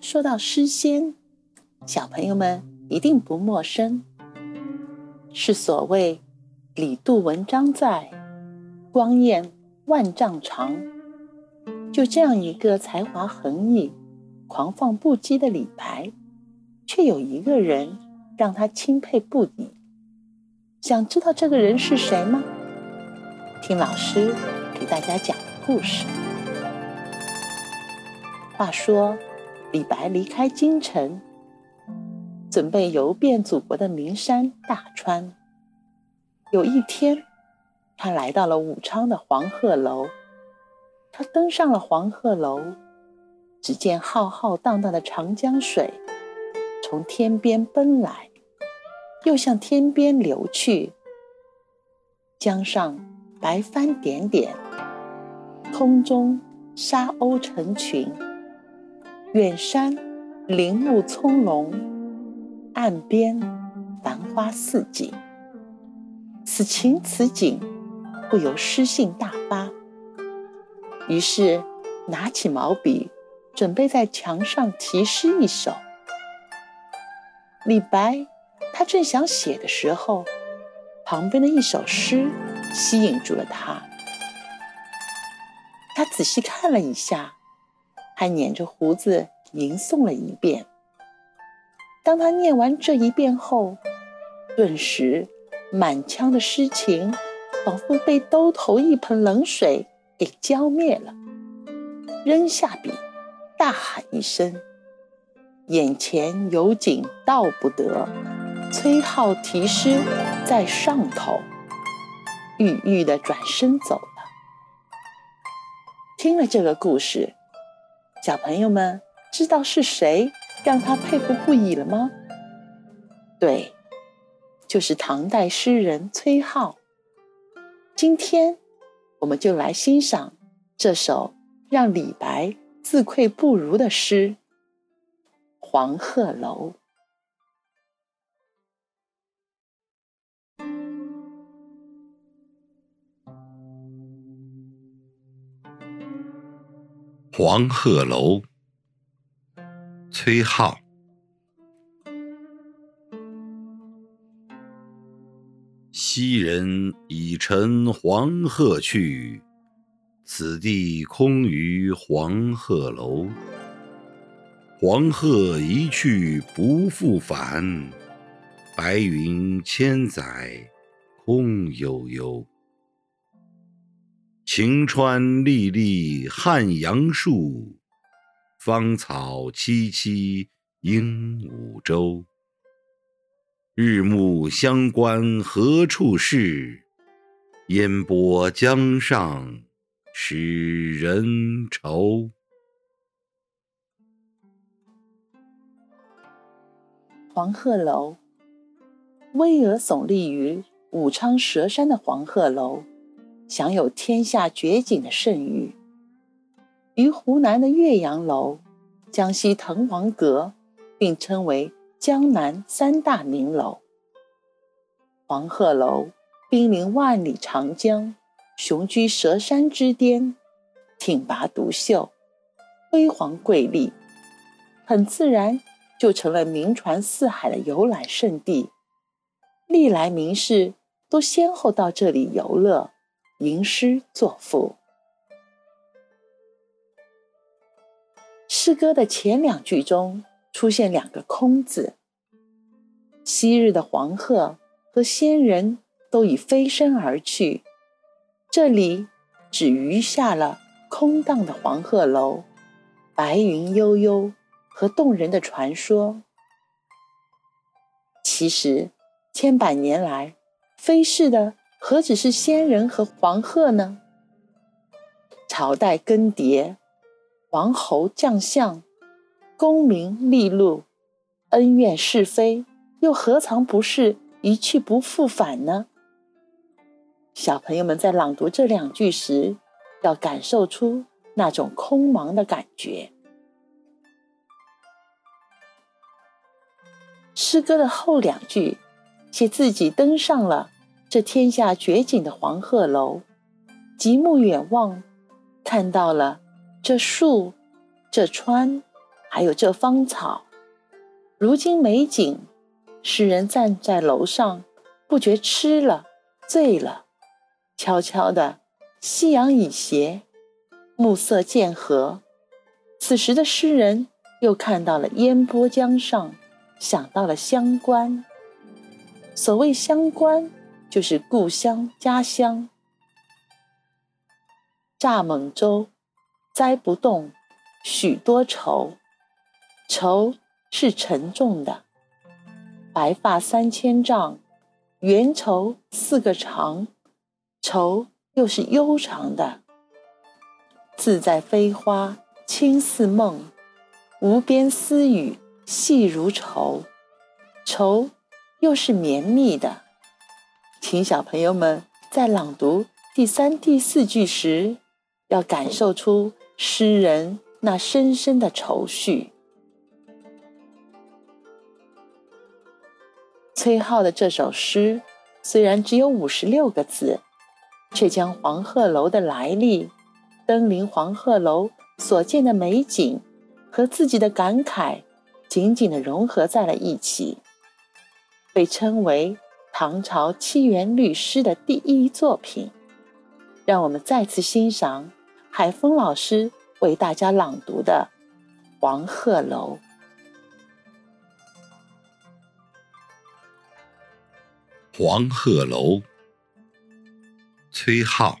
说到诗仙，小朋友们一定不陌生，是所谓“李杜文章在，光焰万丈长”。就这样一个才华横溢、狂放不羁的李白，却有一个人让他钦佩不已。想知道这个人是谁吗？听老师给大家讲故事。话说。李白离开京城，准备游遍祖国的名山大川。有一天，他来到了武昌的黄鹤楼。他登上了黄鹤楼，只见浩浩荡荡的长江水从天边奔来，又向天边流去。江上白帆点点，空中沙鸥成群。远山林木葱茏，岸边繁花似锦。此情此景，不由诗兴大发。于是拿起毛笔，准备在墙上题诗一首。李白他正想写的时候，旁边的一首诗吸引住了他。他仔细看了一下。还捻着胡子吟诵了一遍。当他念完这一遍后，顿时满腔的诗情仿佛被兜头一盆冷水给浇灭了。扔下笔，大喊一声：“眼前有景道不得，崔颢题诗在上头。”郁郁的转身走了。听了这个故事。小朋友们知道是谁让他佩服不已了吗？对，就是唐代诗人崔颢。今天，我们就来欣赏这首让李白自愧不如的诗《黄鹤楼》。黄鹤楼，崔颢。昔人已乘黄鹤去，此地空余黄鹤楼。黄鹤一去不复返，白云千载空悠悠。晴川历历汉阳树，芳草萋萋鹦鹉洲。日暮乡关何处是？烟波江上使人愁。黄鹤楼，巍峨耸立于武昌蛇山的黄鹤楼。享有天下绝景的盛誉，与湖南的岳阳楼、江西滕王阁并称为江南三大名楼。黄鹤楼濒临万里长江，雄居蛇山之巅，挺拔独秀，辉煌瑰丽，很自然就成了名传四海的游览胜地。历来名士都先后到这里游乐。吟诗作赋。诗歌的前两句中出现两个“空”字。昔日的黄鹤和仙人都已飞升而去，这里只余下了空荡的黄鹤楼、白云悠悠和动人的传说。其实，千百年来飞逝的。何止是仙人和黄鹤呢？朝代更迭，王侯将相，功名利禄，恩怨是非，又何尝不是一去不复返呢？小朋友们在朗读这两句时，要感受出那种空茫的感觉。诗歌的后两句，写自己登上了。这天下绝景的黄鹤楼，极目远望，看到了这树、这川、还有这芳草。如今美景，诗人站在楼上，不觉吃了醉了。悄悄的，夕阳已斜，暮色渐合。此时的诗人又看到了烟波江上，想到了乡关。所谓乡关，就是故乡家乡。蚱蜢舟，栽不动，许多愁。愁是沉重的。白发三千丈，缘愁似个长。愁又是悠长的。自在飞花，轻似梦；无边丝雨，细如愁。愁又是绵密的。请小朋友们在朗读第三、第四句时。要感受出诗人那深深的愁绪。崔颢的这首诗虽然只有五十六个字，却将黄鹤楼的来历、登临黄鹤楼所见的美景和自己的感慨紧紧地融合在了一起，被称为唐朝七言律诗的第一作品。让我们再次欣赏。海峰老师为大家朗读的《黄鹤楼》。黄鹤楼，崔颢。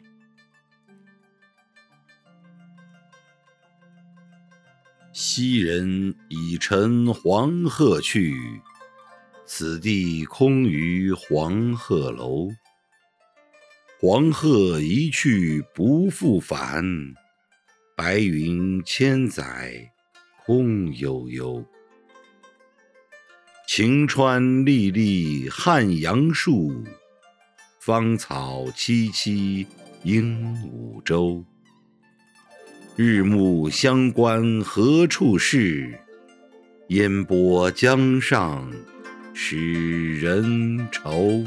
昔人已乘黄鹤去，此地空余黄鹤楼。黄鹤一去不复返，白云千载空悠悠。晴川历历汉阳树，芳草萋萋鹦鹉洲。日暮乡关何处是？烟波江上使人愁。